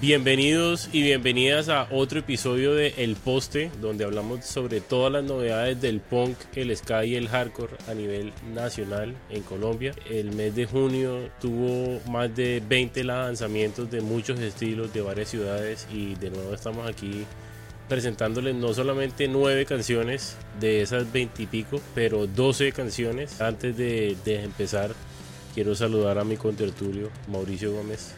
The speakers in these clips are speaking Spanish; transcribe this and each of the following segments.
Bienvenidos y bienvenidas a otro episodio de El Poste, donde hablamos sobre todas las novedades del punk, el ska y el hardcore a nivel nacional en Colombia. El mes de junio tuvo más de 20 lanzamientos de muchos estilos de varias ciudades y de nuevo estamos aquí presentándoles no solamente 9 canciones de esas 20 y pico, pero 12 canciones. Antes de, de empezar, quiero saludar a mi contertulio Mauricio Gómez,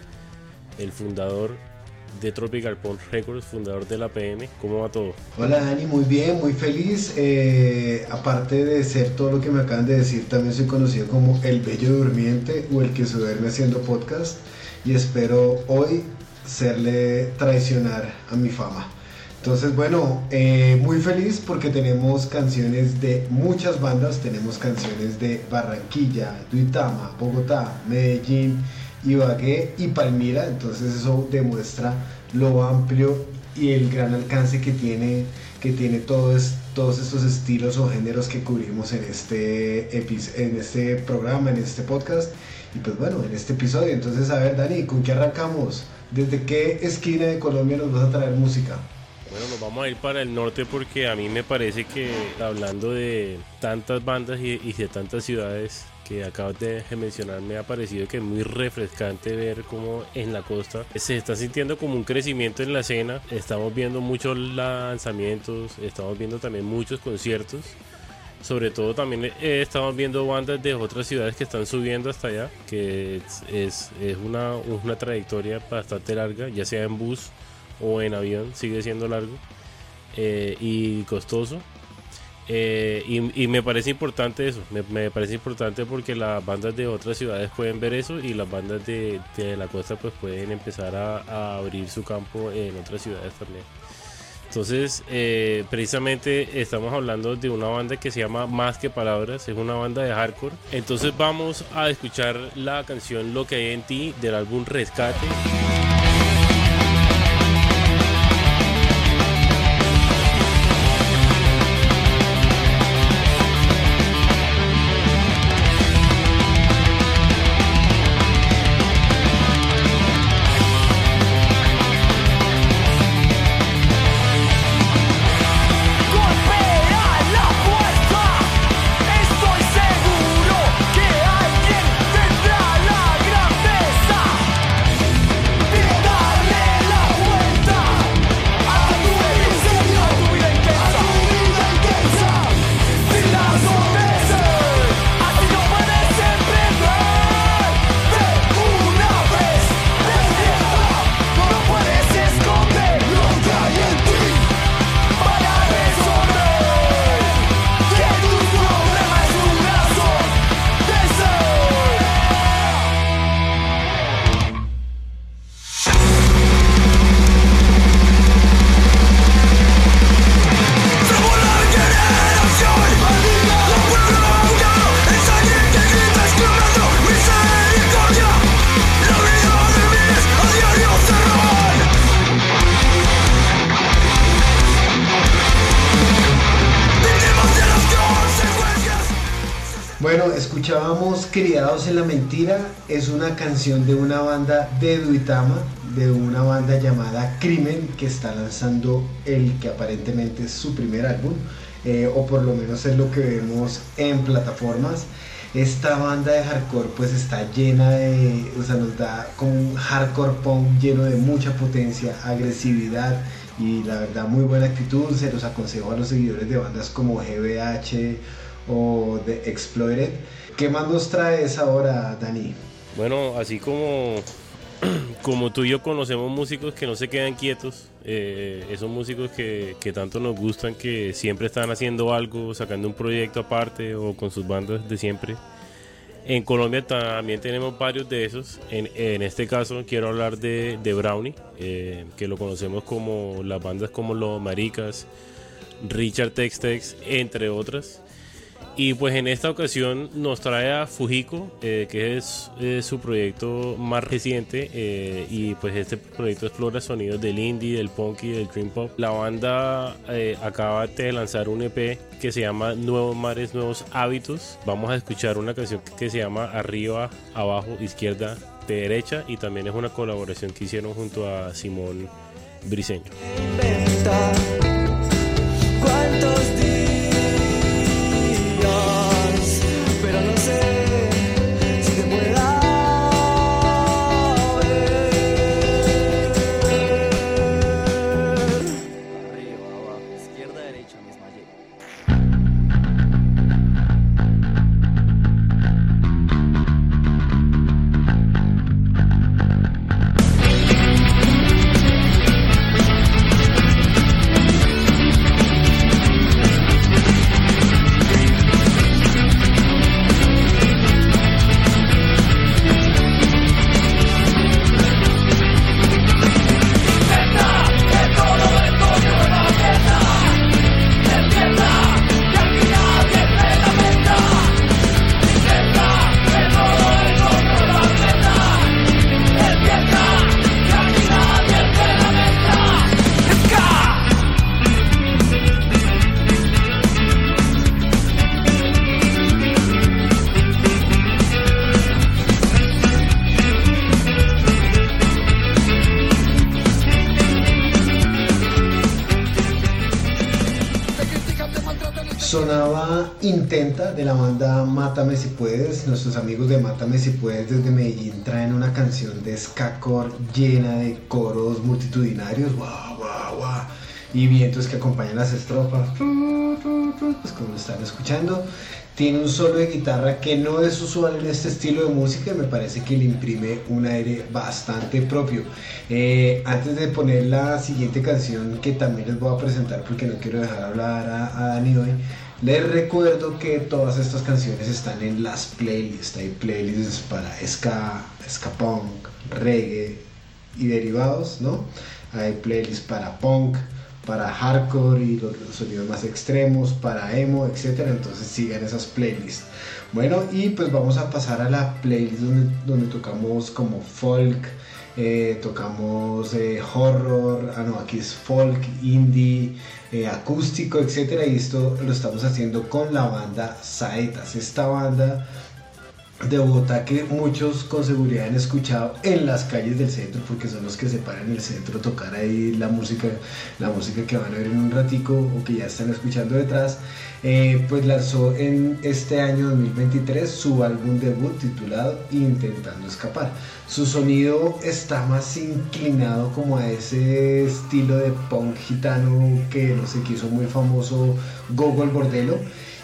el fundador de Tropical Punk Records, fundador de la PM. ¿Cómo va todo? Hola Dani, muy bien, muy feliz. Eh, aparte de ser todo lo que me acaban de decir, también soy conocido como el bello durmiente o el que se duerme haciendo podcast y espero hoy serle traicionar a mi fama. Entonces, bueno, eh, muy feliz porque tenemos canciones de muchas bandas, tenemos canciones de Barranquilla, Duitama, Bogotá, Medellín, Ibagué y Palmira, entonces eso demuestra lo amplio y el gran alcance que tiene, que tiene todos, todos estos estilos o géneros que cubrimos en este, en este programa, en este podcast y pues bueno, en este episodio. Entonces, a ver, Dani, ¿con qué arrancamos? ¿Desde qué esquina de Colombia nos vas a traer música? Bueno, nos vamos a ir para el norte porque a mí me parece que hablando de tantas bandas y de tantas ciudades, que acabas de mencionar me ha parecido que es muy refrescante ver cómo en la costa se está sintiendo como un crecimiento en la escena. Estamos viendo muchos lanzamientos, estamos viendo también muchos conciertos. Sobre todo también estamos viendo bandas de otras ciudades que están subiendo hasta allá, que es, es, una, una trayectoria bastante larga, ya sea en bus o en avión, sigue siendo largo eh, y costoso eh, y, me parece importante eso, me, parece importante porque las bandas de otras ciudades pueden ver eso y las bandas de, la costa pues pueden empezar a, abrir su campo en otras ciudades también. Entonces, eh, precisamente estamos hablando de una banda que se llama Más que Palabras, es una banda de hardcore. Entonces vamos a escuchar la canción Lo que hay en ti del álbum Rescate. En la Mentira es una canción de una banda de Duitama, de una banda llamada Crimen, que está lanzando el que aparentemente es su primer álbum, eh, o por lo menos es lo que vemos en plataformas. Esta banda de hardcore pues está llena de, o sea, nos da como un hardcore punk lleno de mucha potencia, agresividad y la verdad muy buena actitud. Se los aconsejo a los seguidores de bandas como GBH o The Exploited ¿Qué más nos traes ahora, Dani? Bueno, así como, como tú y yo conocemos músicos que no se quedan quietos, eh, esos músicos que, que, tanto nos gustan, que siempre están haciendo algo, sacando un proyecto aparte o con sus bandas de siempre. En Colombia también tenemos varios de esos. En, en este caso quiero hablar de, de Brownie, eh, que lo conocemos como las bandas como Los Maricas, Richard Tex Tex, entre otras. Y pues en esta ocasión nos trae a Fujiko, eh, que es, su proyecto más reciente. Eh, y pues este proyecto explora sonidos del indie, del punk y del dream pop. La banda eh, acaba de lanzar un EP que se llama Nuevos Mares, Nuevos Hábitos. Vamos a escuchar una canción que se llama Arriba, Abajo, Izquierda, de derecha y también es una colaboración que hicieron junto a Simón Briseño. ¿Cuántos días? Si puedes. Nuestros amigos de Mátame si puedes desde Medellín traen una canción de skacore llena de coros multitudinarios. Guau, guau, guau. Y vientos que acompañan las estrofas. Pues como están escuchando. Tiene un solo de guitarra que no es usual en este estilo de música y me parece que le imprime un aire bastante propio. Eh, antes de poner la siguiente canción que también les voy a presentar porque no quiero dejar hablar a, a Dani hoy, les recuerdo que todas estas canciones están en las playlists. Hay playlists para ska, ska punk, reggae y derivados, ¿no? Hay playlists para punk, para hardcore y los, los sonidos más extremos, para emo, etcétera. Entonces sigan esas playlists. Bueno, y pues vamos a pasar a la playlist donde, tocamos como folk, eh, tocamos eh, horror, ah no, aquí es folk, indie, eh, acústico, etcétera. Y esto lo estamos haciendo con la banda Saetas. Esta banda de Bogotá que muchos con seguridad han escuchado en las calles del centro porque son los que se paran en el centro a tocar ahí la música la música que van a ver en un ratico o que ya están escuchando detrás eh, pues lanzó en este año 2023 su álbum debut titulado Intentando Escapar su sonido está más inclinado como a ese estilo de punk gitano que no sé que muy famoso Gogol Bordelo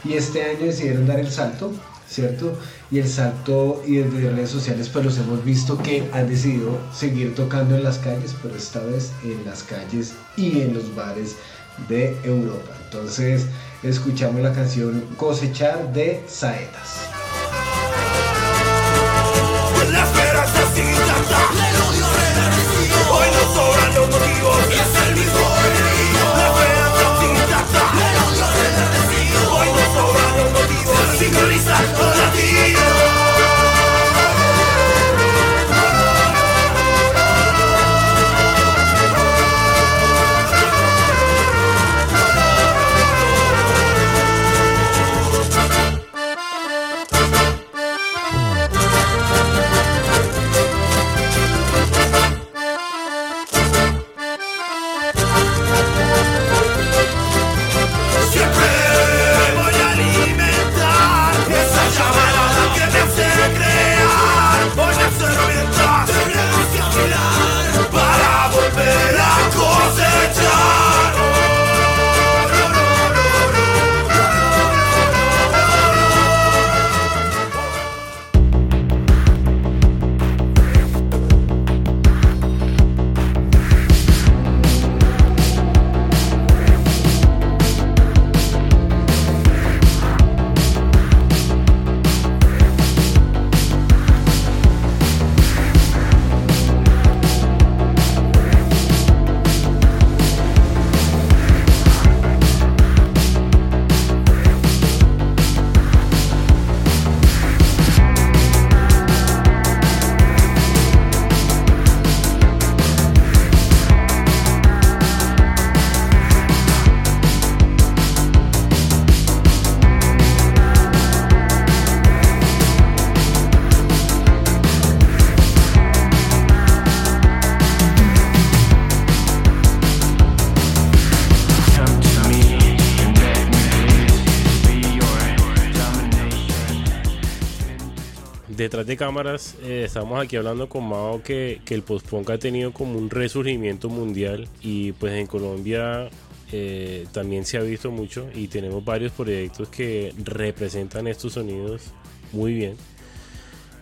y este año decidieron dar el salto ¿cierto? Y el salto y desde redes sociales pues los hemos visto que han decidido seguir tocando en las calles, pero esta vez en las calles y en los bares de Europa. Entonces escuchamos la canción Cosechar de Saetas. Detrás de cámaras eh, estamos aquí hablando con Mao que, que el post-punk ha tenido como un resurgimiento mundial y pues en Colombia eh, también se ha visto mucho y tenemos varios proyectos que representan estos sonidos muy bien.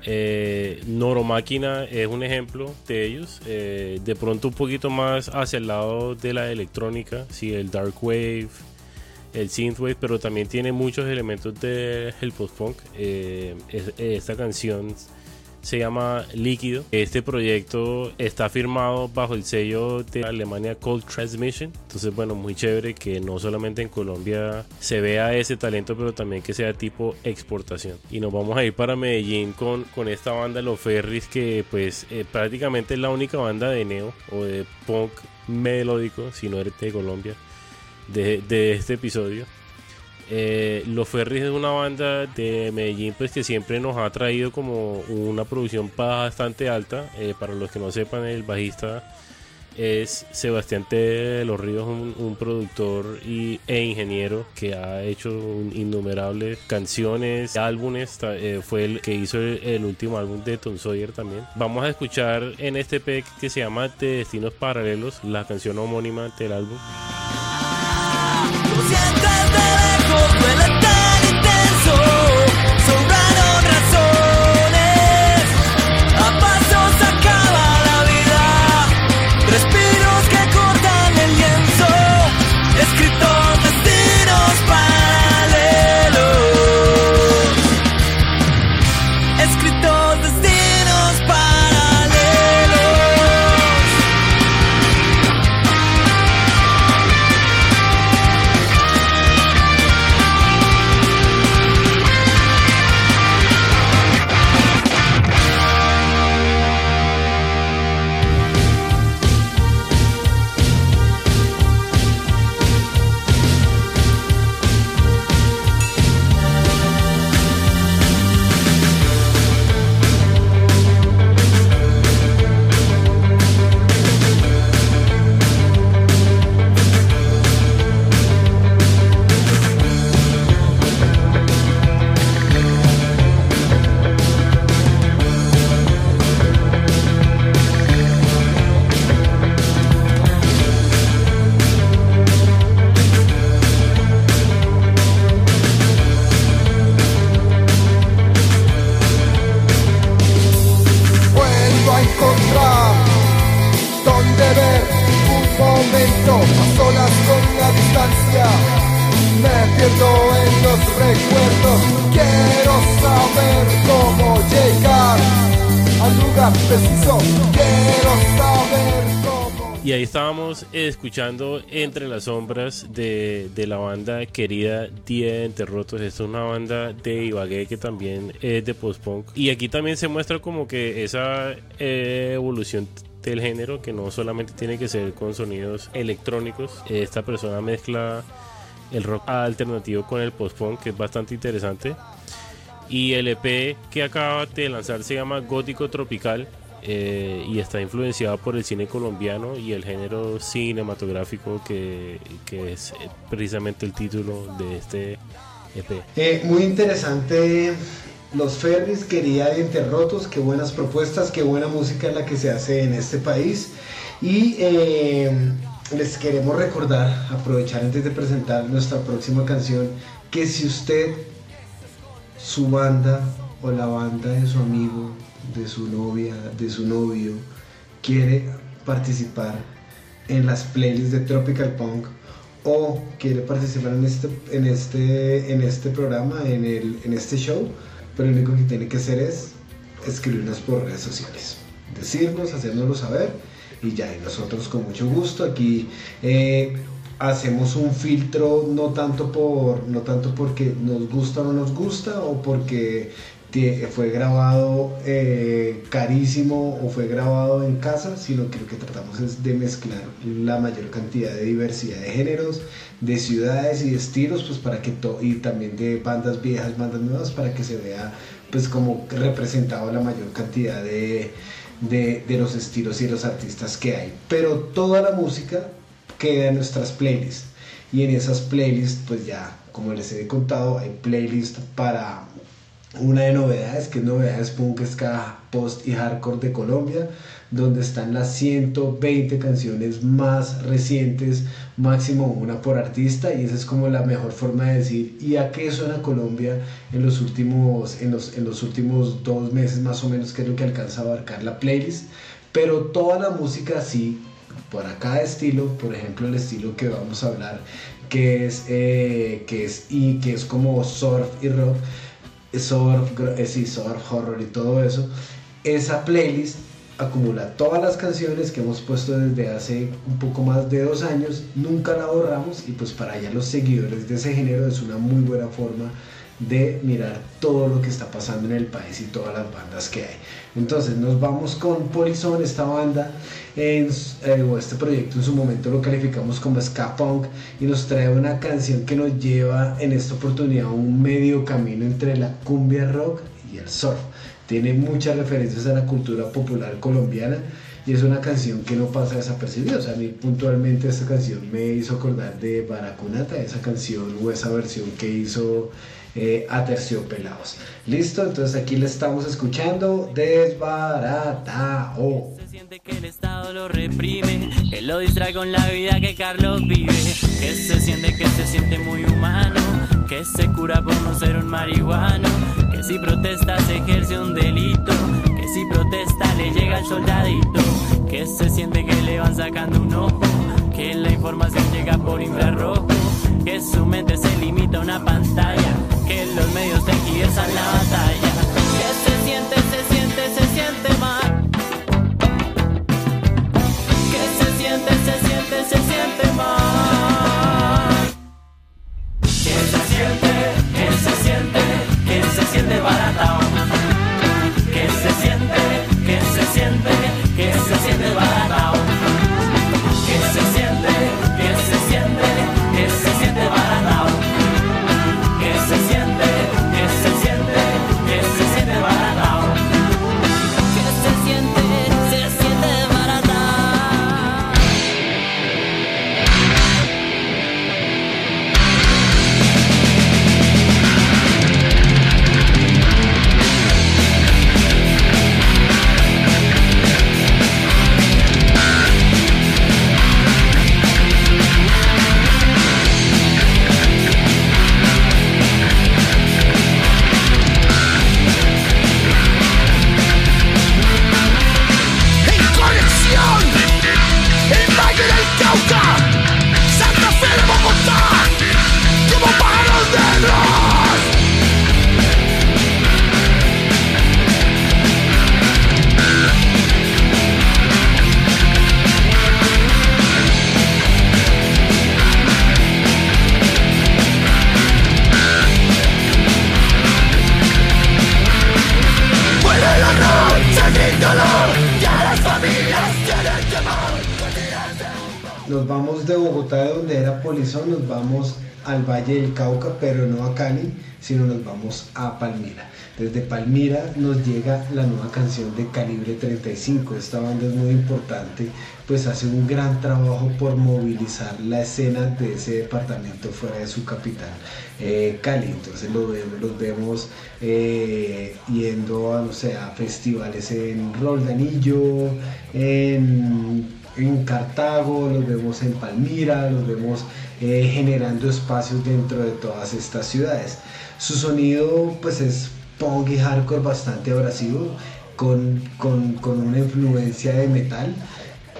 Eh, Noromáquina es un ejemplo de ellos. Eh, de pronto un poquito más hacia el lado de la electrónica, sí, el dark wave, el synthwave, pero también tiene muchos elementos del post-punk. Eh, es- esta canción se llama Líquido. Este proyecto está firmado bajo el sello de Alemania Cold Transmission. Entonces, bueno, muy chévere que no solamente en Colombia se vea ese talento, pero también que sea tipo exportación. Y nos vamos a ir para Medellín con, con esta banda Los Ferris, que pues eh, prácticamente es la única banda de neo o de punk melódico, si no eres de Colombia, de, este episodio. Eh, Los Ferris es una banda de Medellín pues que siempre nos ha traído como una producción bastante alta. Eh, para los que no sepan, el bajista es Sebastián T. de los Ríos, un, productor y, e ingeniero que ha hecho innumerables canciones, álbumes. eh, fue el que hizo el, el último álbum de Tom Sawyer también. Vamos a escuchar en este EP que se llama De Destinos Paralelos, la canción homónima del álbum. Lo estábamos escuchando Entre las Sombras de, de la banda querida Día de Enterrotos. Esta es una banda de Ibagué que también es de post-punk. Y aquí también se muestra como que esa eh, evolución del género que no solamente tiene que ser con sonidos electrónicos. Esta persona mezcla el rock alternativo con el post-punk que es bastante interesante. Y el EP que acaba de lanzar se llama Gótico Tropical eh, y está influenciado por el cine colombiano y el género cinematográfico que, que es precisamente el título de este EP. Eh, muy interesante los ferries, quería dientes rotos, qué buenas propuestas, qué buena música la que se hace en este país. Y eh, les queremos recordar, aprovechar antes de presentar nuestra próxima canción, que si usted, su banda o la banda de su amigo, de su novia, de su novio, quiere participar en las playlists de Tropical Punk o quiere participar en este, en este, en este programa, en, el, en este show, pero lo único que tiene que hacer es escribirnos por redes sociales, decirnos, hacérnoslo saber y ya, y nosotros con mucho gusto aquí eh, hacemos un filtro no tanto por no tanto porque nos gusta o no nos gusta o porque fue grabado eh, carísimo o fue grabado en casa, sino que lo que tratamos es de mezclar la mayor cantidad de diversidad de géneros, de ciudades y de estilos, pues para que y también de bandas viejas, bandas nuevas, para que se vea pues como representado la mayor cantidad de, de, de los estilos y los artistas que hay. Pero toda la música queda en nuestras playlists. Y en esas playlists, pues ya, como les he contado, hay playlists para una de novedades, que es Novedades Punk, Ska, Post y Hardcore de Colombia, donde están las 120 canciones más recientes, máximo una por artista, y esa es como la mejor forma de decir, ¿y a qué suena Colombia en los últimos, en los, en los últimos dos meses más o menos, que es lo que alcanza a abarcar la playlist? Pero toda la música sí, para cada estilo, por ejemplo el estilo que vamos a hablar, que es, eh, que es, y que es como surf y rock, gr- eh, horror y todo eso, esa playlist acumula todas las canciones que hemos puesto desde hace un poco más de dos años, nunca la borramos y pues para allá los seguidores de ese género es una muy buena forma de mirar todo lo que está pasando en el país y todas las bandas que hay. Entonces nos vamos con Polizón, esta banda, en, eh, este proyecto en su momento lo calificamos como ska punk y nos trae una canción que nos lleva en esta oportunidad a un medio camino entre la cumbia rock y el surf. Tiene muchas referencias a la cultura popular colombiana y es una canción que no pasa desapercibida. O sea, a mí puntualmente esta canción me hizo acordar de Baracunata, esa canción o esa versión que hizo eh, Aterciopelados. Listo, entonces aquí le estamos escuchando Desbaratao. Siente que el Estado lo reprime, que lo distrae con la vida que Carlos vive, que se siente que se siente muy humano, que se cura por no ser un marihuano, que si protesta se ejerce un delito, que si protesta le llega el soldadito, que se siente que le van sacando un ojo, que la información llega por infrarrojo, que su mente se limita a una pantalla, Nos vamos de Bogotá, de donde era Polizón, nos vamos al Valle del Cauca, pero no a Cali, sino nos vamos a Palmira. Desde Palmira nos llega la nueva canción de Calibre 35. Esta banda es muy importante, pues hace un gran trabajo por movilizar la escena de ese departamento fuera de su capital, eh, Cali. Entonces lo vemos, los vemos eh, yendo a, no sé, a festivales en Roldanillo, en en Cartago, los vemos en Palmira, los vemos eh, generando espacios dentro de todas estas ciudades. Su sonido pues es punk y hardcore bastante abrasivo, con, con, con una influencia de metal.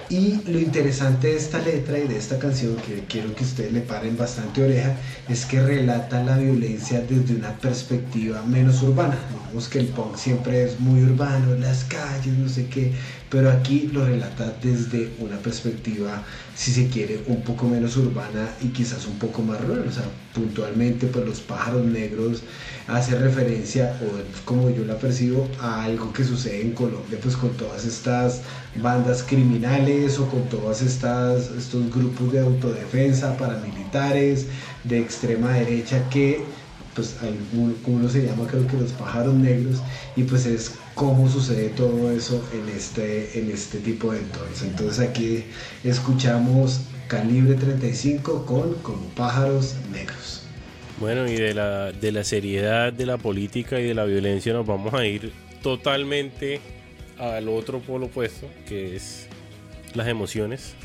Y lo interesante de esta letra y de esta canción, que quiero que ustedes le paren bastante oreja, es que relata la violencia desde una perspectiva menos urbana. Digamos que el punk siempre es muy urbano, las calles, no sé qué, pero aquí lo relata desde una perspectiva, si se quiere, un poco menos urbana y quizás un poco más rural. O sea, puntualmente, pues los pájaros negros hace referencia, o como yo la percibo, a algo que sucede en Colombia, pues con todas estas bandas criminales o con todos estos grupos de autodefensa, paramilitares, de extrema derecha que pues uno se llama creo que los pájaros negros y pues es cómo sucede todo eso en este, en este tipo de entornos. Entonces aquí escuchamos Calibre 35 con Como pájaros negros. Bueno, y de la, de la seriedad de la política y de la violencia nos vamos a ir totalmente al otro polo opuesto, que es las emociones.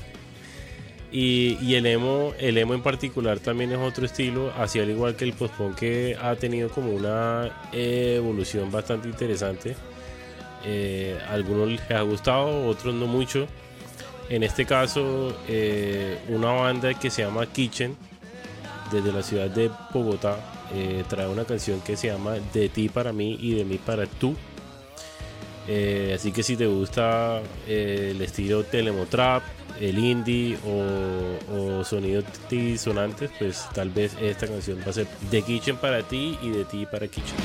Y, el emo, el emo en particular también es otro estilo, así al igual que el post-punk que ha tenido como una evolución bastante interesante. Eh, algunos les ha gustado, otros no mucho. En este caso, eh, una banda que se llama Kitchen, desde la ciudad de Bogotá, eh, trae una canción que se llama De ti para mí y de mí para tú. Eh, así que si te gusta eh, el estilo telemotrap, el indie o, o sonidos disonantes, pues tal vez esta canción va a ser de Kitchen para ti y de ti para Kitchen.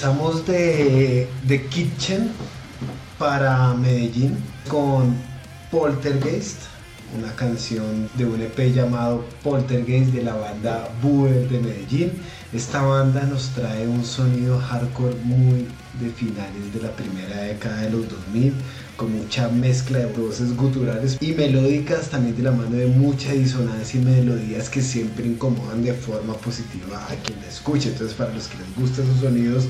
Pasamos de, de Kitchen para Medellín con Poltergeist, una canción de un EP llamado Poltergeist de la banda Buer de Medellín. Esta banda nos trae un sonido hardcore muy de finales de la primera década de los 2000, con mucha mezcla de voces guturales y melódicas, también de la mano de mucha disonancia y melodías que siempre incomodan de forma positiva a quien la escucha. Entonces, para los que les gustan esos sonidos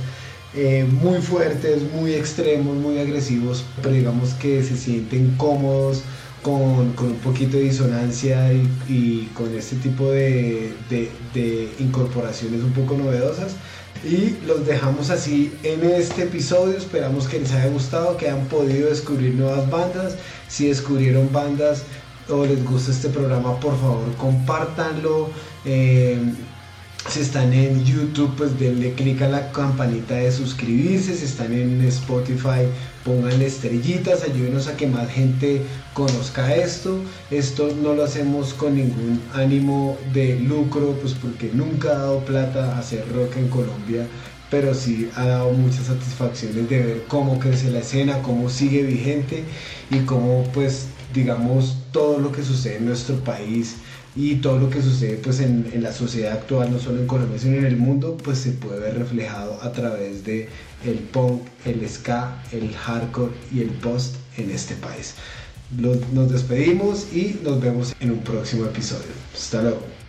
eh, muy fuertes, muy extremos, muy agresivos, pero digamos que se sienten cómodos con, con un poquito de disonancia y, y con este tipo de, incorporaciones un poco novedosas. Y los dejamos así en este episodio. Esperamos que les haya gustado, que hayan podido descubrir nuevas bandas. Si descubrieron bandas o les gusta este programa, por favor, compártanlo. Eh, si están en YouTube, pues denle clic a la campanita de suscribirse. Si están en Spotify, pónganle estrellitas. Ayúdenos a que más gente conozca esto. Esto no lo hacemos con ningún ánimo de lucro, pues porque nunca ha dado plata hacer rock en Colombia. Pero sí ha dado muchas satisfacciones de ver cómo crece la escena, cómo sigue vigente y cómo, pues, digamos, todo lo que sucede en nuestro país y todo lo que sucede pues en, la sociedad actual, no solo en Colombia, sino en el mundo, pues se puede ver reflejado a través de el punk, el ska, el hardcore y el post en este país. Nos despedimos y nos vemos en un próximo episodio. Hasta luego.